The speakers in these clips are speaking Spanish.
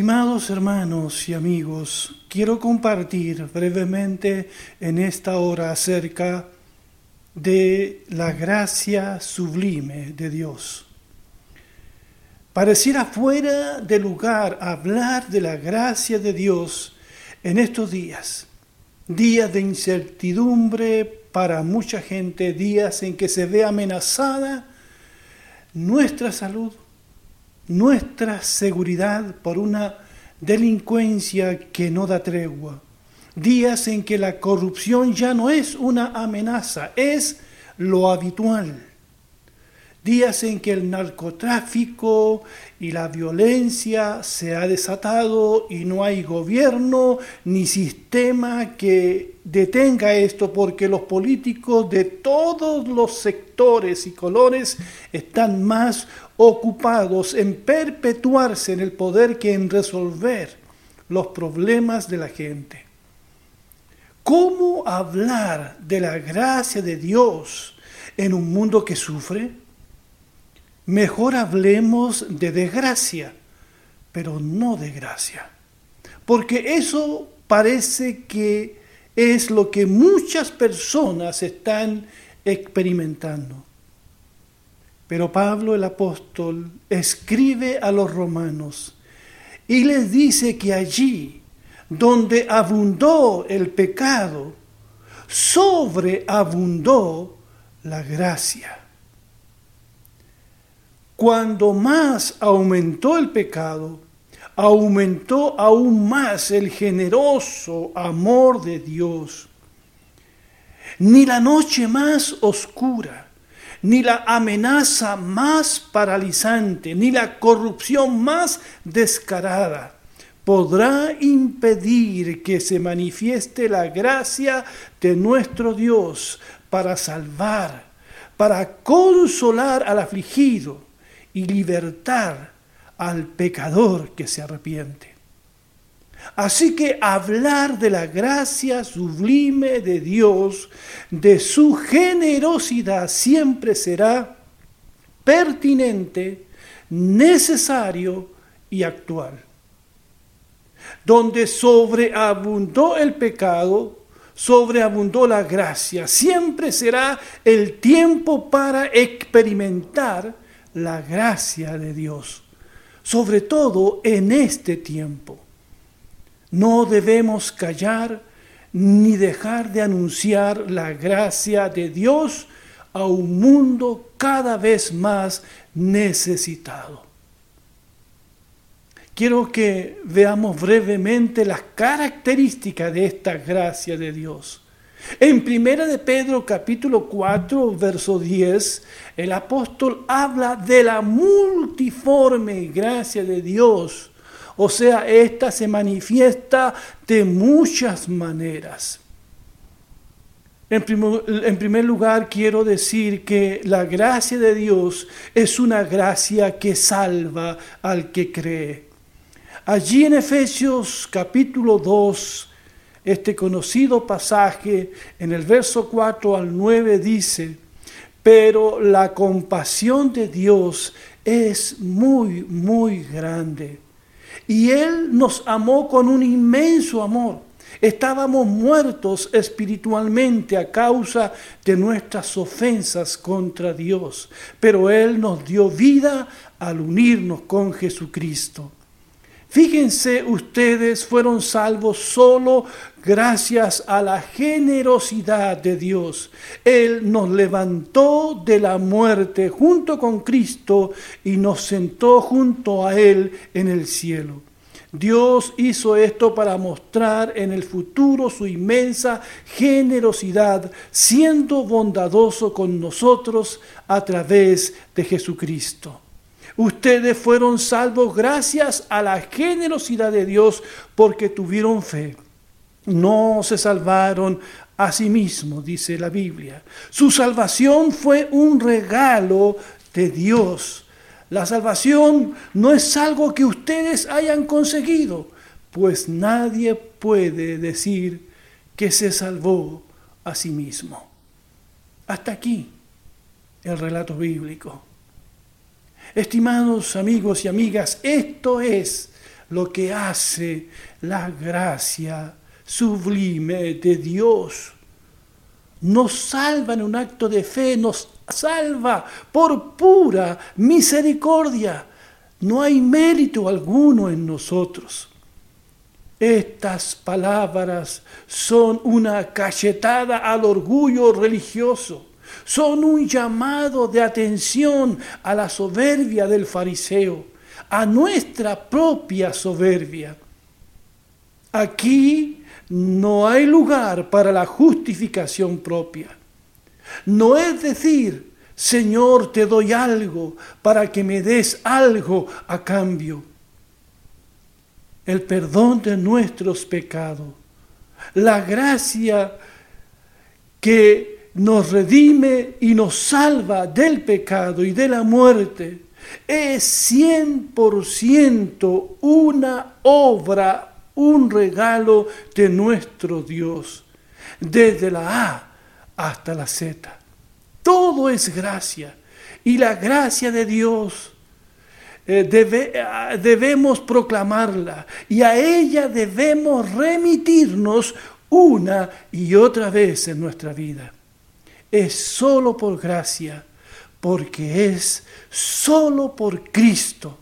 Estimados hermanos y amigos, quiero compartir brevemente en esta hora acerca de la gracia sublime de Dios. Pareciera fuera de lugar hablar de la gracia de Dios en estos días, días de incertidumbre para mucha gente, días en que se ve amenazada nuestra salud, nuestra seguridad por una delincuencia que no da tregua. Días en que la corrupción ya no es una amenaza, es lo habitual. Días en que el narcotráfico y la violencia se ha desatado y no hay gobierno ni sistema que detenga esto porque los políticos de todos los sectores y colores están más ocupados en perpetuarse en el poder que en resolver los problemas de la gente. ¿Cómo hablar de la gracia de Dios en un mundo que sufre? Mejor hablemos de desgracia, pero no de gracia. Porque eso parece que es lo que muchas personas están experimentando. Pero Pablo el apóstol escribe a los romanos y les dice que allí donde abundó el pecado, sobreabundó la gracia. Cuando más aumentó el pecado, aumentó aún más el generoso amor de Dios. Ni la noche más oscura, ni la amenaza más paralizante, ni la corrupción más descarada podrá impedir que se manifieste la gracia de nuestro Dios para salvar, para consolar al afligido y libertar al pecador que se arrepiente. Así que hablar de la gracia sublime de Dios, de su generosidad, siempre será pertinente, necesario y actual. Donde sobreabundó el pecado, sobreabundó la gracia. Siempre será el tiempo para experimentar la gracia de Dios, sobre todo en este tiempo. No debemos callar ni dejar de anunciar la gracia de Dios a un mundo cada vez más necesitado. Quiero que veamos brevemente las características de esta gracia de Dios. En Primera de Pedro capítulo 4 verso 10, el apóstol habla de la multiforme gracia de Dios. O sea, esta se manifiesta de muchas maneras. En en primer, lugar, quiero decir que la gracia de Dios es una gracia que salva al que cree. Allí en Efesios capítulo 2, este conocido pasaje en el verso 4 al 9 dice, pero la compasión de Dios es muy, muy grande. Y Él nos amó con un inmenso amor. Estábamos muertos espiritualmente a causa de nuestras ofensas contra Dios, pero Él nos dio vida al unirnos con Jesucristo. Fíjense, ustedes fueron salvos solo gracias a la generosidad de Dios. Él nos levantó de la muerte junto con Cristo y nos sentó junto a Él en el cielo. Dios hizo esto para mostrar en el futuro su inmensa generosidad, siendo bondadoso con nosotros a través de Jesucristo. Ustedes fueron salvos gracias a la generosidad de Dios porque tuvieron fe. No se salvaron a sí mismos, dice la Biblia. Su salvación fue un regalo de Dios. La salvación no es algo que ustedes hayan conseguido, pues nadie puede decir que se salvó a sí mismo. Hasta aquí el relato bíblico. Estimados amigos y amigas, esto es lo que hace la gracia sublime de Dios. Nos salva en un acto de fe, nos salva por pura misericordia. No hay mérito alguno en nosotros. Estas palabras son una cachetada al orgullo religioso, son un llamado de atención a la soberbia del fariseo, a nuestra propia soberbia. Aquí no hay lugar para la justificación propia. No es decir, Señor, te doy algo para que me des algo a cambio el perdón de nuestros pecados, la gracia que nos redime y nos salva del pecado y de la muerte, es cien por ciento una obra, un regalo de nuestro Dios, desde la A hasta la Z. Todo es gracia y la gracia de Dios eh, debemos proclamarla y a ella debemos remitirnos una y otra vez en nuestra vida. Es solo por gracia, porque es solo por Cristo.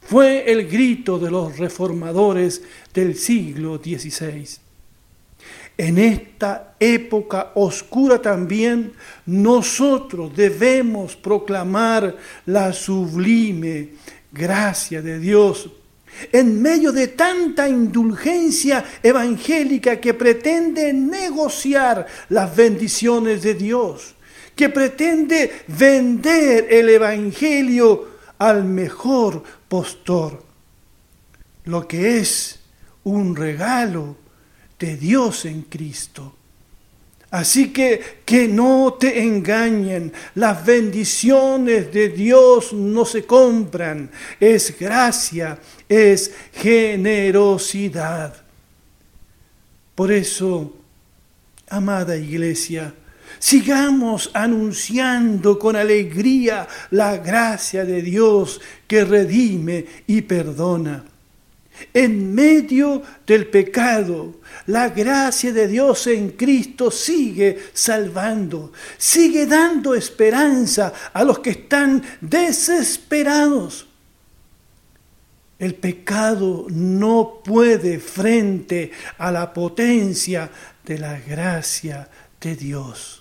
Fue el grito de los reformadores del siglo XVI. En esta época oscura también nosotros debemos proclamar la sublime gracia de Dios, en medio de tanta indulgencia evangélica que pretende negociar las bendiciones de Dios, que pretende vender el Evangelio al mejor postor, lo que es un regalo de Dios en Cristo. Así que que no te engañen, las bendiciones de Dios no se compran, es gracia, es generosidad. Por eso, amada iglesia, sigamos anunciando con alegría la gracia de Dios que redime y perdona. En medio del pecado, la gracia de Dios en Cristo sigue salvando, sigue dando esperanza a los que están desesperados. El pecado no puede frente a la potencia de la gracia de Dios.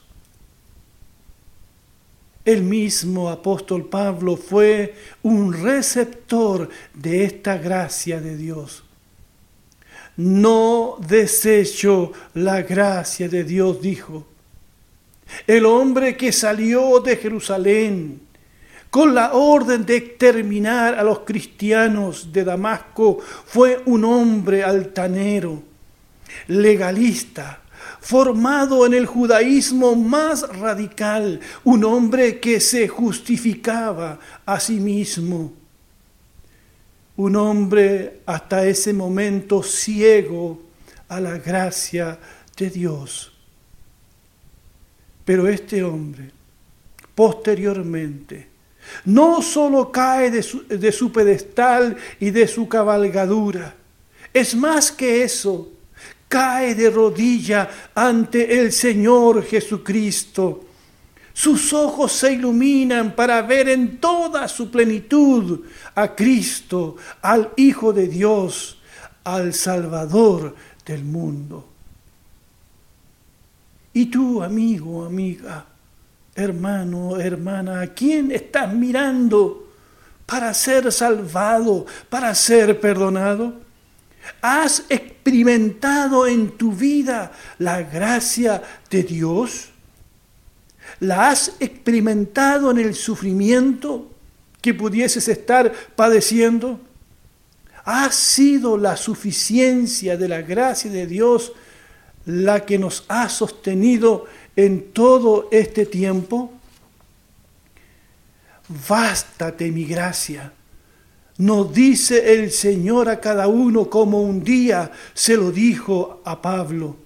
El mismo apóstol Pablo fue un receptor de esta gracia de Dios. No desecho la gracia de Dios, dijo. El hombre que salió de Jerusalén con la orden de exterminar a los cristianos de Damasco fue un hombre altanero, legalista, formado en el judaísmo más radical, un hombre que se justificaba a sí mismo, un hombre hasta ese momento ciego a la gracia de Dios. Pero este hombre, posteriormente, no solo cae de su, de su pedestal y de su cabalgadura, es más que eso, cae de rodilla ante el Señor Jesucristo. Sus ojos se iluminan para ver en toda su plenitud a Cristo, al Hijo de Dios, al Salvador del mundo. Y tú, amigo, amiga, hermano, hermana, ¿a quién estás mirando para ser salvado, para ser perdonado? ¿Has experimentado en tu vida la gracia de Dios? ¿La has experimentado en el sufrimiento que pudieses estar padeciendo? ¿Ha sido la suficiencia de la gracia de Dios la que nos ha sostenido en todo este tiempo? Bástate mi gracia nos dice el Señor a cada uno como un día se lo dijo a Pablo.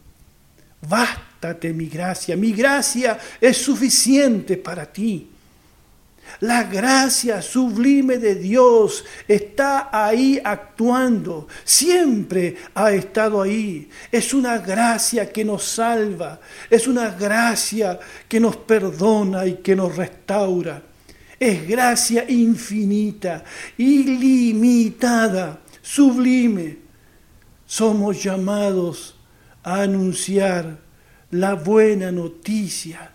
Bástate mi gracia, mi gracia es suficiente para ti. La gracia sublime de Dios está ahí actuando, siempre ha estado ahí. Es una gracia que nos salva, es una gracia que nos perdona y que nos restaura. Es gracia infinita, ilimitada, sublime. Somos llamados a anunciar la buena noticia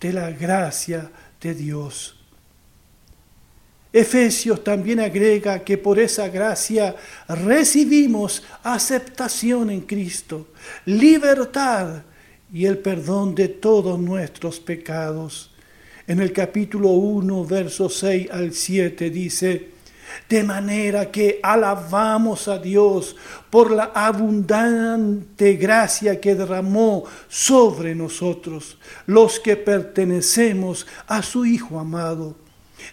de la gracia de Dios. Efesios también agrega que por esa gracia recibimos aceptación en Cristo, libertad y el perdón de todos nuestros pecados. En el capítulo 1, versos 6 al 7 dice, de manera que alabamos a Dios por la abundante gracia que derramó sobre nosotros, los que pertenecemos a su Hijo amado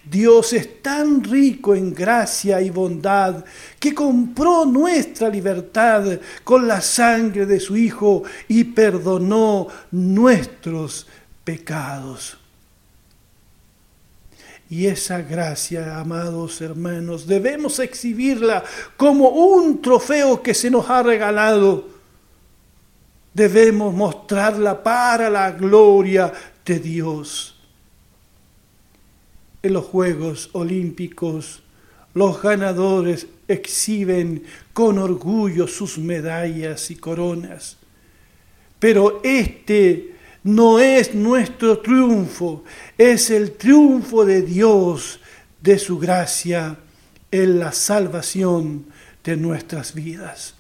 Dios es tan rico en gracia y bondad que compró nuestra libertad con la sangre de su Hijo y perdonó nuestros pecados. Y esa gracia, amados hermanos, debemos exhibirla como un trofeo que se nos ha regalado. Debemos mostrarla para la gloria de Dios en los Juegos Olímpicos, los ganadores exhiben con orgullo sus medallas y coronas. Pero este no es nuestro triunfo, es el triunfo de Dios, de su gracia, en la salvación de nuestras vidas.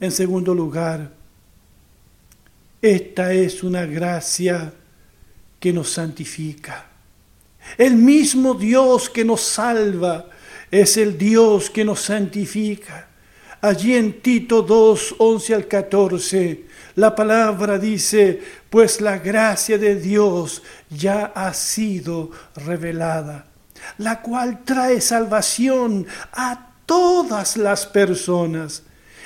En segundo lugar, esta es una gracia que nos santifica. El mismo Dios que nos salva es el Dios que nos santifica. Allí en Tito 2, 11 al 14, la palabra dice, pues la gracia de Dios ya ha sido revelada, la cual trae salvación a todas las personas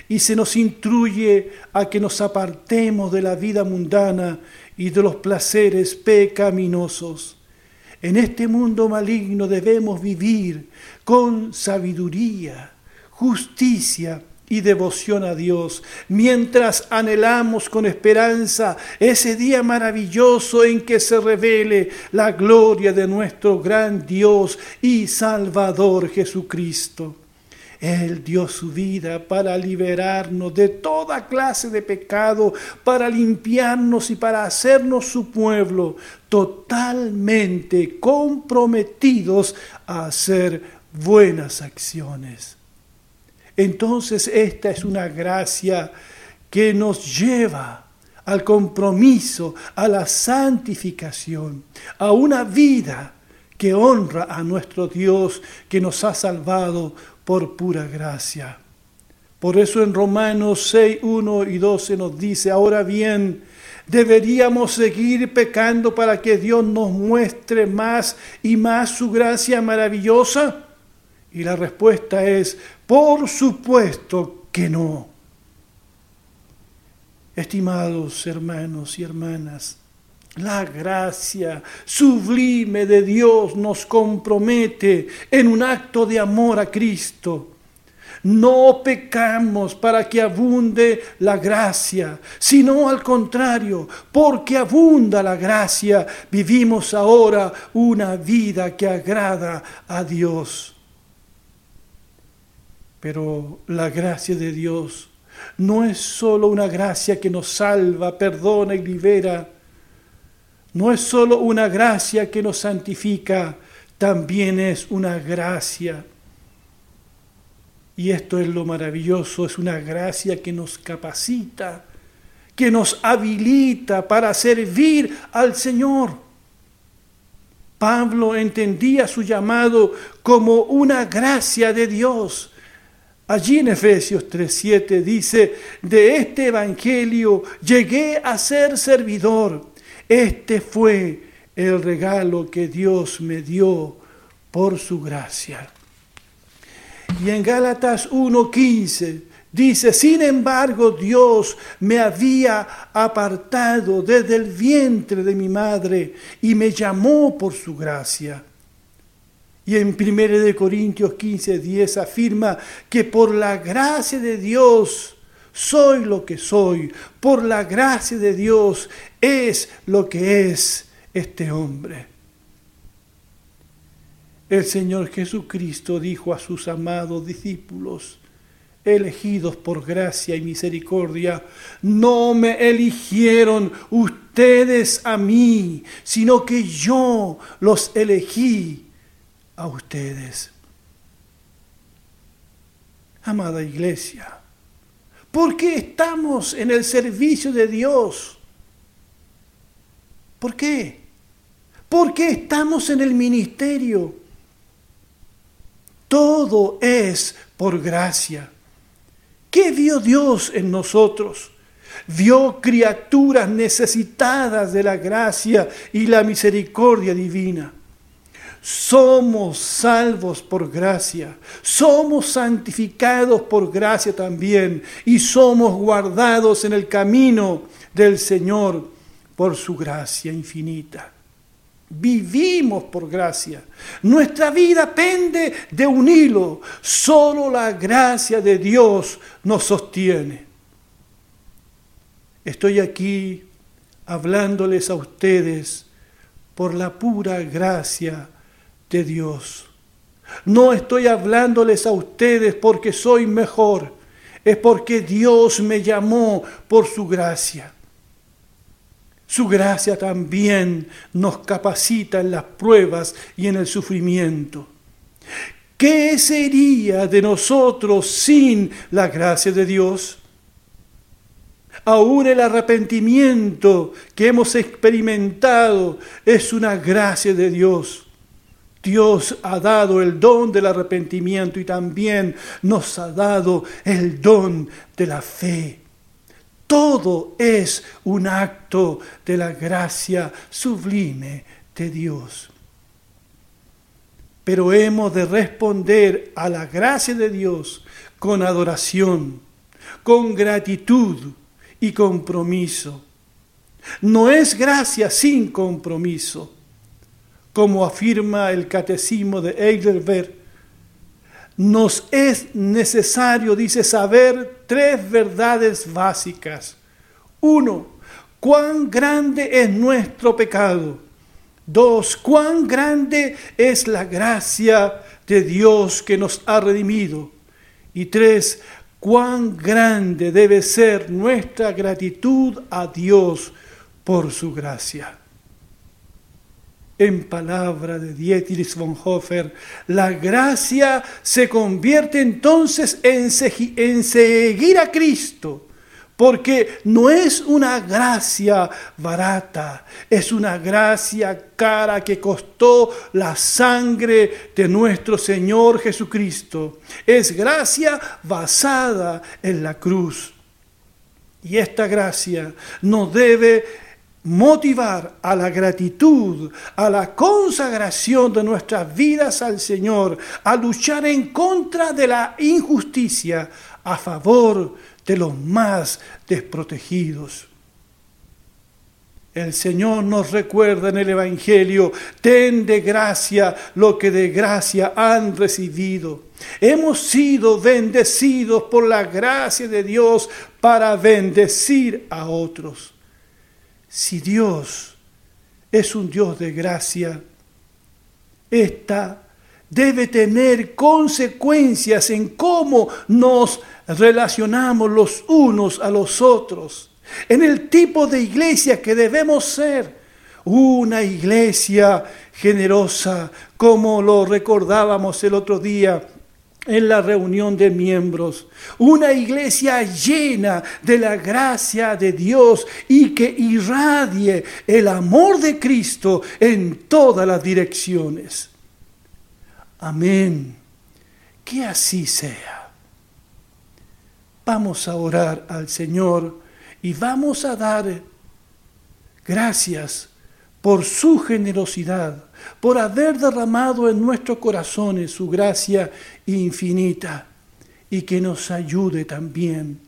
y se nos instruye a que nos apartemos de la vida mundana y de los placeres pecaminosos. En este mundo maligno debemos vivir con sabiduría, justicia y devoción a Dios, mientras anhelamos con esperanza ese día maravilloso en que se revele la gloria de nuestro gran Dios y Salvador Jesucristo. Él dio su vida para liberarnos de toda clase de pecado, para limpiarnos y para hacernos su pueblo totalmente comprometidos a hacer buenas acciones. Entonces esta es una gracia que nos lleva al compromiso, a la santificación, a una vida que honra a nuestro Dios que nos ha salvado por pura gracia. Por eso en Romanos 6, 1 y 12 nos dice, ahora bien, ¿deberíamos seguir pecando para que Dios nos muestre más y más su gracia maravillosa? Y la respuesta es, por supuesto que no. Estimados hermanos y hermanas, la gracia sublime de Dios nos compromete en un acto de amor a Cristo. No pecamos para que abunde la gracia, sino al contrario, porque abunda la gracia, vivimos ahora una vida que agrada a Dios. Pero la gracia de Dios no es sólo una gracia que nos salva, perdona y libera, no es solo una gracia que nos santifica, también es una gracia. Y esto es lo maravilloso, es una gracia que nos capacita, que nos habilita para servir al Señor. Pablo entendía su llamado como una gracia de Dios. Allí en Efesios 3:7 dice, de este Evangelio llegué a ser servidor este fue el regalo que Dios me dio por su gracia. Y en Gálatas 1.15 Dice, sin embargo, Dios me había apartado desde el vientre de mi madre y me llamó por su gracia. Y en 1 Corintios 15, 10 afirma que por la gracia de Dios soy lo que soy, por la gracia de Dios es lo que es este hombre. El Señor Jesucristo dijo a sus amados discípulos, elegidos por gracia y misericordia, no me eligieron ustedes a mí, sino que yo los elegí a ustedes. Amada iglesia, ¿por qué estamos en el servicio de Dios? ¿Por qué? ¿Por qué estamos en el ministerio? Todo es por gracia. ¿Qué vio Dios en nosotros? Vio criaturas necesitadas de la gracia y la misericordia divina. Somos salvos por gracia, somos santificados por gracia también y somos guardados en el camino del Señor por su gracia infinita. Vivimos por gracia. Nuestra vida pende de un hilo. Solo la gracia de Dios nos sostiene. Estoy aquí hablándoles a ustedes por la pura gracia de Dios. No estoy hablándoles a ustedes porque soy mejor. Es porque Dios me llamó por su gracia. Su gracia también nos capacita en las pruebas y en el sufrimiento. ¿Qué sería de nosotros sin la gracia de Dios? Aún el arrepentimiento que hemos experimentado es una gracia de Dios. Dios ha dado el don del arrepentimiento y también nos ha dado el don de la fe. Todo es un acto de la gracia sublime de Dios. Pero hemos de responder a la gracia de Dios con adoración, con gratitud y compromiso. No es gracia sin compromiso, como afirma el catecismo de Heidelberg nos es necesario, dice, saber tres verdades básicas. Uno, cuán grande es nuestro pecado. Dos, cuán grande es la gracia de Dios que nos ha redimido. Y tres, cuán grande debe ser nuestra gratitud a Dios por su gracia en palabra de Dietrich von Hofer, la gracia se convierte entonces en, en seguir a Cristo, porque no es una gracia barata, es una gracia cara que costó la sangre de nuestro Señor Jesucristo. Es gracia basada en la cruz. Y esta gracia nos debe motivar a la gratitud, a la consagración de nuestras vidas al Señor, a luchar en contra de la injusticia, a favor de los más desprotegidos. El Señor nos recuerda en el Evangelio, ten de gracia lo que de gracia han recibido. Hemos sido bendecidos por la gracia de Dios para bendecir a otros. Si Dios es un Dios de gracia, esta debe tener consecuencias en cómo nos relacionamos los unos a los otros, en el tipo de iglesia que debemos ser. Una iglesia generosa, como lo recordábamos el otro día en la reunión de miembros. Una iglesia llena de la gracia de Dios y que irradie el amor de Cristo en todas las direcciones. Amén. Que así sea. Vamos a orar al Señor y vamos a dar gracias por su generosidad, por haber derramado en nuestros corazones su gracia infinita. y que nos ayude también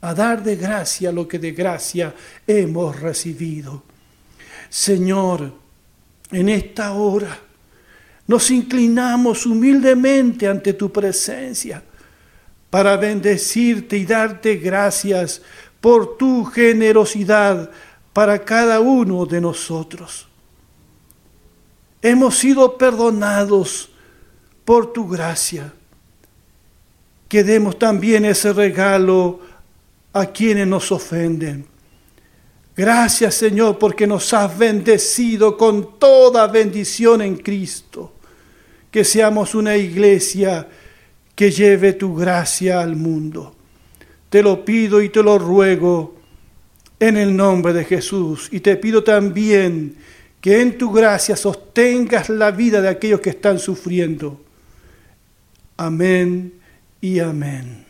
a dar de gracia lo que de gracia hemos recibido. Señor, en esta hora nos inclinamos humildemente ante tu presencia para bendecirte y darte gracias por tu generosidad para cada uno de nosotros. Hemos sido perdonados por tu gracia. Que demos también ese regalo a quienes nos ofenden. Gracias Señor porque nos has bendecido con toda bendición en Cristo. Que seamos una iglesia que lleve tu gracia al mundo. Te lo pido y te lo ruego en el nombre de Jesús. Y te pido también que en tu gracia sostengas la vida de aquellos que están sufriendo. Amén y amén.